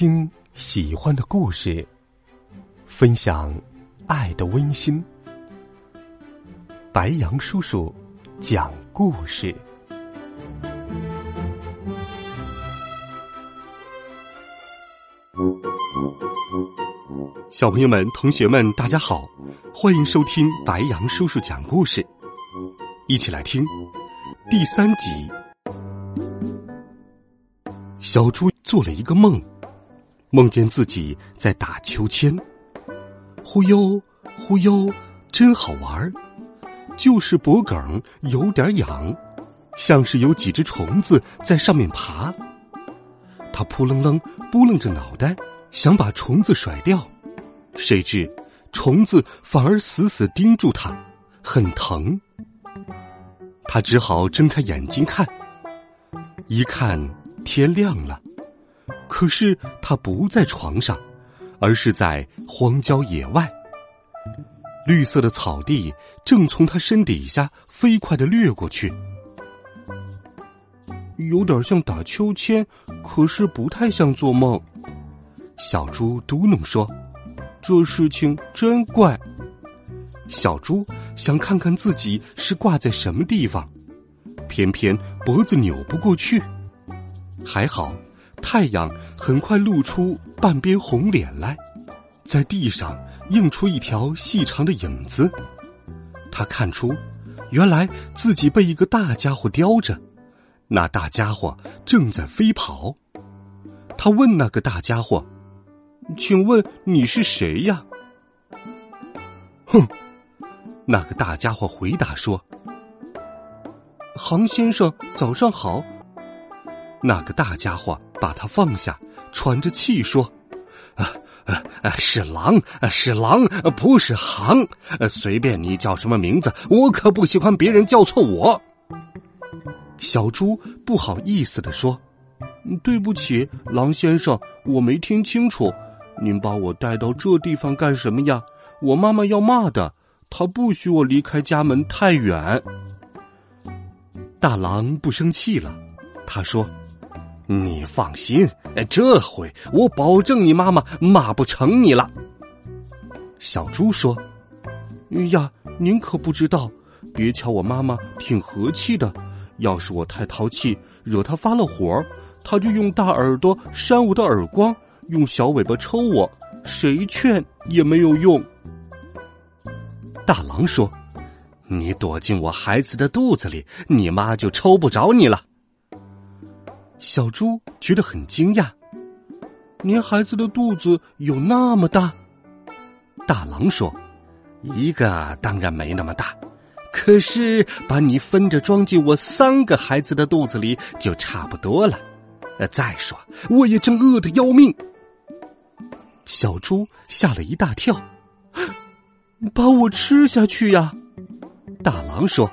听喜欢的故事，分享爱的温馨。白杨叔叔讲故事。小朋友们、同学们，大家好，欢迎收听白杨叔叔讲故事。一起来听第三集。小猪做了一个梦，梦见自己在打秋千，忽悠忽悠，真好玩儿。就是脖梗有点痒，像是有几只虫子在上面爬。他扑棱棱拨棱着脑袋，想把虫子甩掉，谁知虫子反而死死盯住他，很疼。他只好睁开眼睛看，一看天亮了，可是他不在床上，而是在荒郊野外。绿色的草地正从他身底下飞快的掠过去，有点像打秋千，可是不太像做梦。小猪嘟哝说：“这事情真怪。”小猪想看看自己是挂在什么地方，偏偏脖子扭不过去。还好，太阳很快露出半边红脸来，在地上映出一条细长的影子。他看出，原来自己被一个大家伙叼着，那大家伙正在飞跑。他问那个大家伙：“请问你是谁呀？”哼。那个大家伙回答说：“杭先生，早上好。”那个大家伙把他放下，喘着气说：“啊啊啊，是狼，是狼，不是行。随便你叫什么名字，我可不喜欢别人叫错我。”小猪不好意思的说：“对不起，狼先生，我没听清楚。您把我带到这地方干什么呀？我妈妈要骂的。”她不许我离开家门太远。大狼不生气了，他说：“你放心，这回我保证你妈妈骂不成你了。”小猪说：“呀，您可不知道，别瞧我妈妈挺和气的，要是我太淘气，惹她发了火，她就用大耳朵扇我的耳光，用小尾巴抽我，谁劝也没有用。”大狼说：“你躲进我孩子的肚子里，你妈就抽不着你了。”小猪觉得很惊讶：“您孩子的肚子有那么大？”大狼说：“一个当然没那么大，可是把你分着装进我三个孩子的肚子里就差不多了。再说，我也正饿得要命。”小猪吓了一大跳。把我吃下去呀！大狼说：“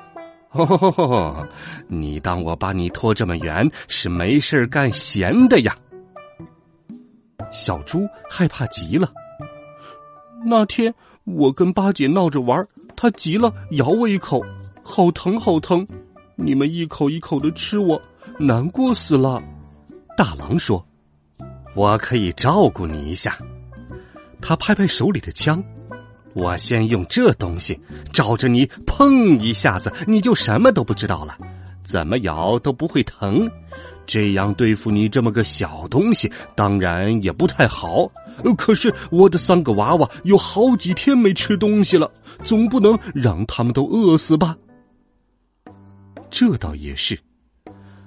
你当我把你拖这么远是没事干闲的呀？”小猪害怕极了。那天我跟八姐闹着玩，她急了咬我一口，好疼好疼！你们一口一口的吃我，难过死了。大狼说：“我可以照顾你一下。”他拍拍手里的枪。我先用这东西照着你，碰一下子，你就什么都不知道了，怎么咬都不会疼。这样对付你这么个小东西，当然也不太好。可是我的三个娃娃有好几天没吃东西了，总不能让他们都饿死吧？这倒也是。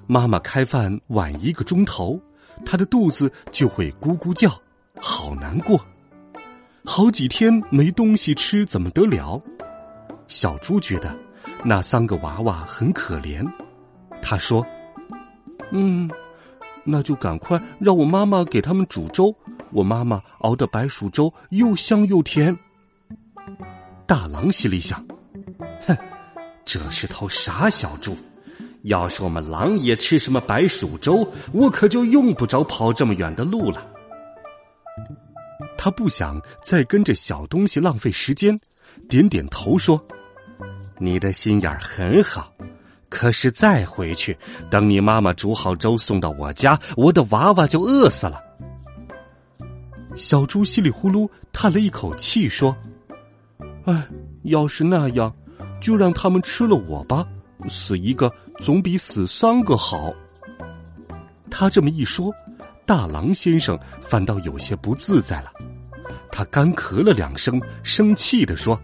妈妈开饭晚一个钟头，她的肚子就会咕咕叫，好难过。好几天没东西吃，怎么得了？小猪觉得那三个娃娃很可怜，他说：“嗯，那就赶快让我妈妈给他们煮粥。我妈妈熬的白薯粥又香又甜。”大狼心里想：“哼，这是头傻小猪。要是我们狼也吃什么白薯粥，我可就用不着跑这么远的路了。”他不想再跟着小东西浪费时间，点点头说：“你的心眼很好，可是再回去，等你妈妈煮好粥送到我家，我的娃娃就饿死了。”小猪稀里呼噜叹了一口气说：“哎，要是那样，就让他们吃了我吧，死一个总比死三个好。”他这么一说，大狼先生反倒有些不自在了。他干咳了两声，生气的说：“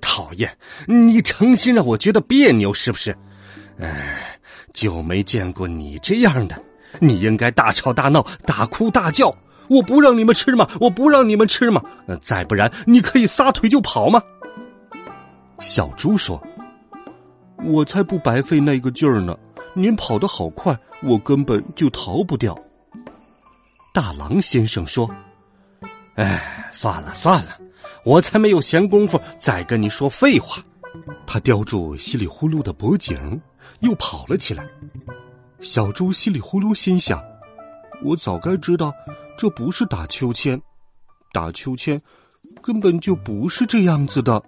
讨厌，你诚心让我觉得别扭是不是？哎，就没见过你这样的。你应该大吵大闹，大哭大叫。我不让你们吃吗？我不让你们吃吗？再不然，你可以撒腿就跑吗？”小猪说：“我才不白费那个劲儿呢。”您跑得好快，我根本就逃不掉。大狼先生说：“哎，算了算了，我才没有闲工夫再跟你说废话。”他叼住稀里呼噜的脖颈，又跑了起来。小猪稀里呼噜心想：“我早该知道，这不是打秋千，打秋千根本就不是这样子的。”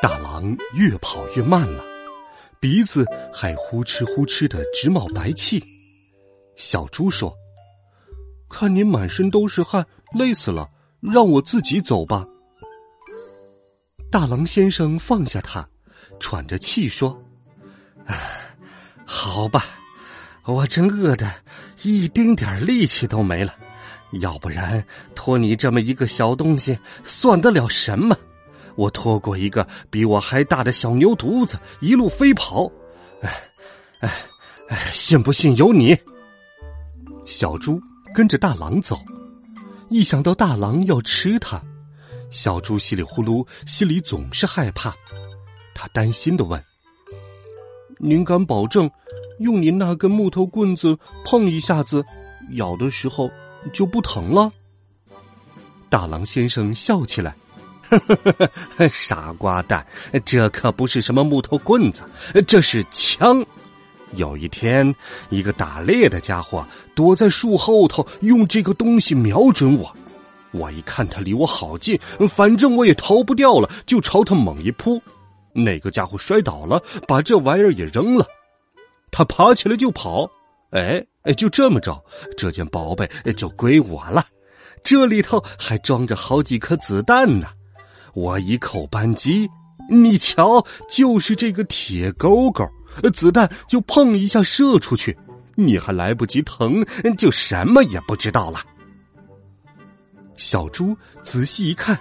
大狼越跑越慢了。鼻子还呼哧呼哧的直冒白气，小猪说：“看您满身都是汗，累死了，让我自己走吧。”大狼先生放下他，喘着气说：“唉，好吧，我真饿的一丁点力气都没了，要不然拖你这么一个小东西，算得了什么？”我拖过一个比我还大的小牛犊子，一路飞跑，哎，哎，哎，信不信由你。小猪跟着大狼走，一想到大狼要吃它，小猪稀里呼噜心里总是害怕。他担心的问：“您敢保证，用您那根木头棍子碰一下子，咬的时候就不疼了？”大狼先生笑起来。呵呵呵傻瓜蛋，这可不是什么木头棍子，这是枪。有一天，一个打猎的家伙躲在树后头，用这个东西瞄准我。我一看他离我好近，反正我也逃不掉了，就朝他猛一扑。那个家伙摔倒了，把这玩意儿也扔了。他爬起来就跑。哎哎，就这么着，这件宝贝就归我了。这里头还装着好几颗子弹呢。我一扣扳机，你瞧，就是这个铁钩钩，子弹就砰一下射出去，你还来不及疼，就什么也不知道了。小猪仔细一看，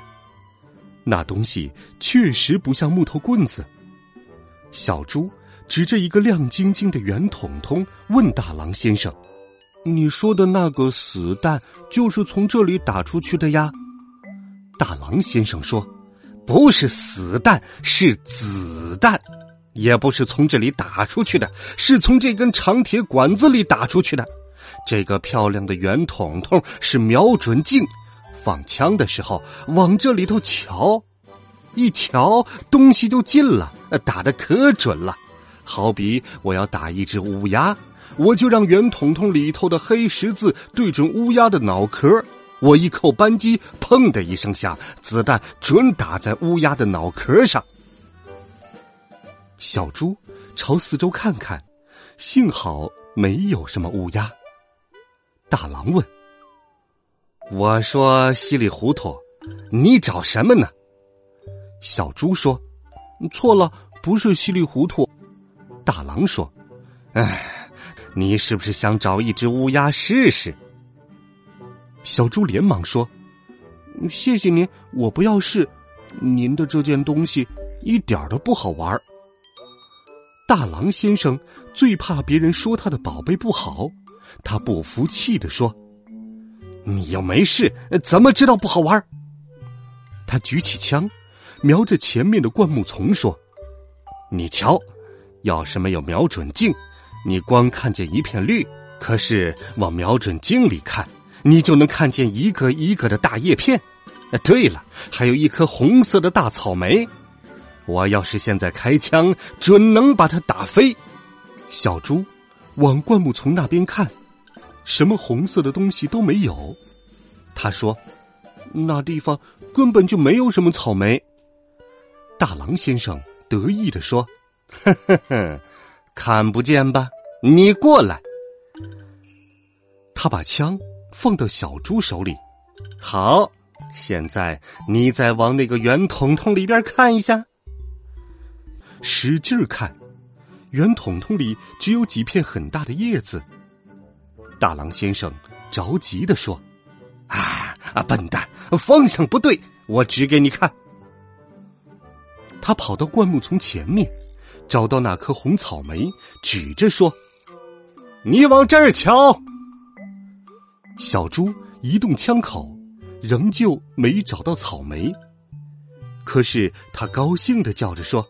那东西确实不像木头棍子。小猪指着一个亮晶晶的圆筒筒，问大狼先生：“你说的那个死弹，就是从这里打出去的呀？”大狼先生说。不是死弹，是子弹，也不是从这里打出去的，是从这根长铁管子里打出去的。这个漂亮的圆筒筒是瞄准镜，放枪的时候往这里头瞧，一瞧东西就进了，打的可准了。好比我要打一只乌鸦，我就让圆筒筒里头的黑十字对准乌鸦的脑壳。我一扣扳机，砰的一声响，子弹准打在乌鸦的脑壳上。小猪朝四周看看，幸好没有什么乌鸦。大狼问：“我说稀里糊涂，你找什么呢？”小猪说：“错了，不是稀里糊涂。”大狼说：“哎，你是不是想找一只乌鸦试试？”小猪连忙说：“谢谢您，我不要试。您的这件东西一点都不好玩。”大狼先生最怕别人说他的宝贝不好，他不服气的说：“你又没事，怎么知道不好玩？”他举起枪，瞄着前面的灌木丛说：“你瞧，要是没有瞄准镜，你光看见一片绿；可是往瞄准镜里看。”你就能看见一个一个的大叶片，对了，还有一颗红色的大草莓。我要是现在开枪，准能把它打飞。小猪往灌木丛那边看，什么红色的东西都没有。他说：“那地方根本就没有什么草莓。”大狼先生得意的说：“呵呵呵，看不见吧？你过来。”他把枪放到小猪手里。好，现在你再往那个圆筒筒里边看一下，使劲儿看，圆筒筒里只有几片很大的叶子。大狼先生着急的说：“啊啊，笨蛋，方向不对，我指给你看。”他跑到灌木丛前面，找到那颗红草莓，指着说：“你往这儿瞧。”小猪移动枪口，仍旧没找到草莓。可是他高兴的叫着说：“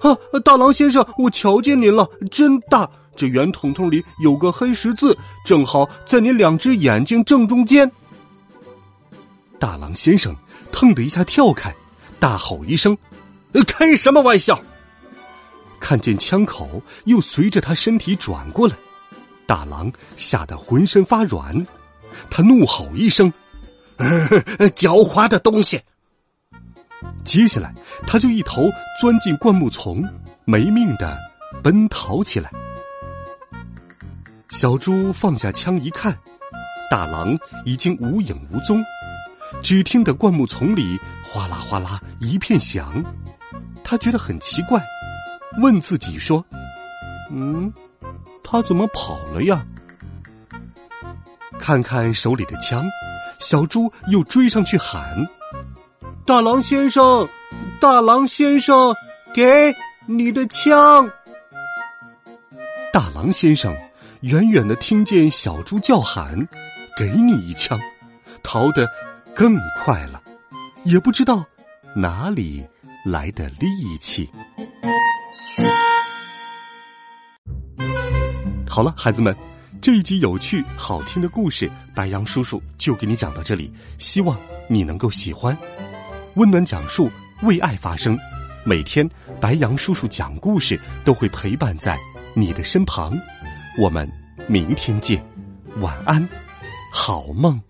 哈，大狼先生，我瞧见您了，真大！这圆筒筒里有个黑十字，正好在您两只眼睛正中间。”大狼先生腾的一下跳开，大吼一声。开什么玩笑！看见枪口又随着他身体转过来，大狼吓得浑身发软，他怒吼一声：“狡猾的东西！”接下来，他就一头钻进灌木丛，没命的奔逃起来。小猪放下枪一看，大狼已经无影无踪，只听得灌木丛里哗啦哗啦一片响。他觉得很奇怪，问自己说：“嗯，他怎么跑了呀？”看看手里的枪，小猪又追上去喊：“大狼先生，大狼先生，给你的枪！”大狼先生远远的听见小猪叫喊：“给你一枪！”逃得更快了，也不知道哪里。来的力气。好了，孩子们，这一集有趣好听的故事，白杨叔叔就给你讲到这里。希望你能够喜欢，温暖讲述，为爱发声。每天，白杨叔叔讲故事都会陪伴在你的身旁。我们明天见，晚安，好梦。